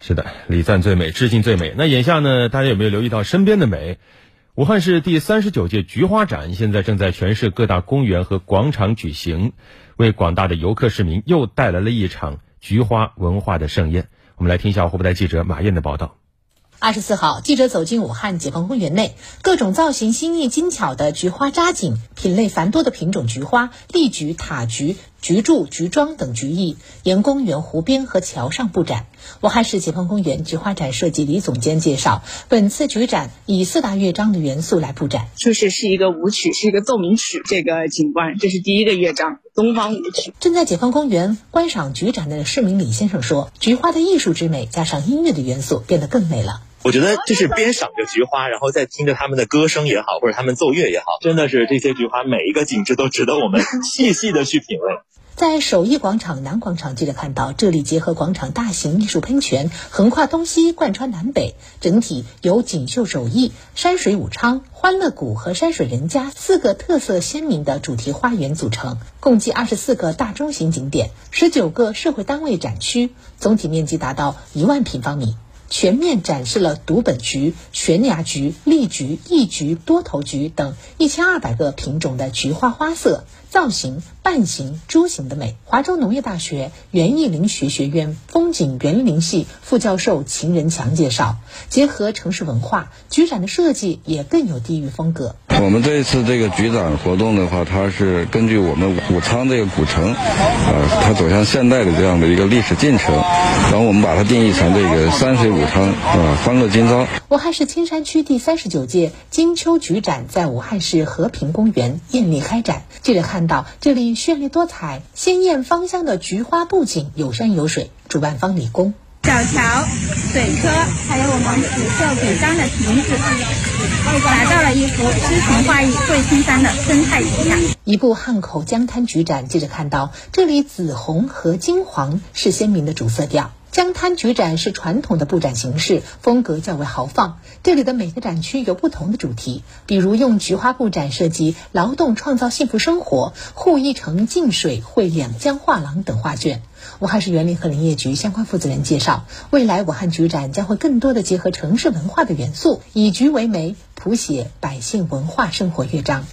是的，礼赞最美，致敬最美。那眼下呢，大家有没有留意到身边的美？武汉市第三十九届菊花展现在正在全市各大公园和广场举行，为广大的游客市民又带来了一场菊花文化的盛宴。我们来听一下湖北台记者马燕的报道。二十四号，记者走进武汉解放公园内，各种造型新颖精巧的菊花扎景，品类繁多的品种菊花，丽菊、塔菊、菊柱、菊桩等菊艺，沿公园湖边和桥上布展。武汉市解放公园菊花展设计李总监介绍，本次菊展以四大乐章的元素来布展，就是是一个舞曲，是一个奏鸣曲这个景观，这是第一个乐章，东方舞曲。正在解放公园观赏菊展的市民李先生说，菊花的艺术之美加上音乐的元素，变得更美了。我觉得就是边赏着菊花，然后再听着他们的歌声也好，或者他们奏乐也好，真的是这些菊花每一个景致都值得我们细细的去品味。在首义广场南广场，记者看到这里结合广场大型艺术喷泉，横跨东西，贯穿南北，整体由锦绣首义、山水武昌、欢乐谷和山水人家四个特色鲜明的主题花园组成，共计二十四个大中型景点，十九个社会单位展区，总体面积达到一万平方米。全面展示了独本菊、悬崖菊、立菊、异菊、多头菊等一千二百个品种的菊花花色、造型、瓣形、株形的美。华州农业大学园艺林学学院风景园林系副教授秦仁强介绍，结合城市文化，菊展的设计也更有地域风格。我们这一次这个菊展活动的话，它是根据我们武昌这个古城，呃，它走向现代的这样的一个历史进程，然后我们把它定义成这个山水武昌，啊，欢乐今朝。武汉市青山区第三十九届金秋菊展在武汉市和平公园艳丽开展。记者看到，这里绚丽多彩、鲜艳芳香的菊花布景，有山有水。主办方李工。小桥、水车，还有我们刺绣纸张的亭子，打造了一幅诗情画意桂青山的生态景象。一部汉口江滩菊展，记者看到，这里紫红和金黄是鲜明的主色调。江滩菊展是传统的布展形式，风格较为豪放。这里的每个展区有不同的主题，比如用菊花布展设计“劳动创造幸福生活”“护一城净水绘两江画廊”等画卷。武汉市园林和林业局相关负责人介绍，未来武汉菊展将会更多的结合城市文化的元素，以菊为媒，谱写百姓文化生活乐章。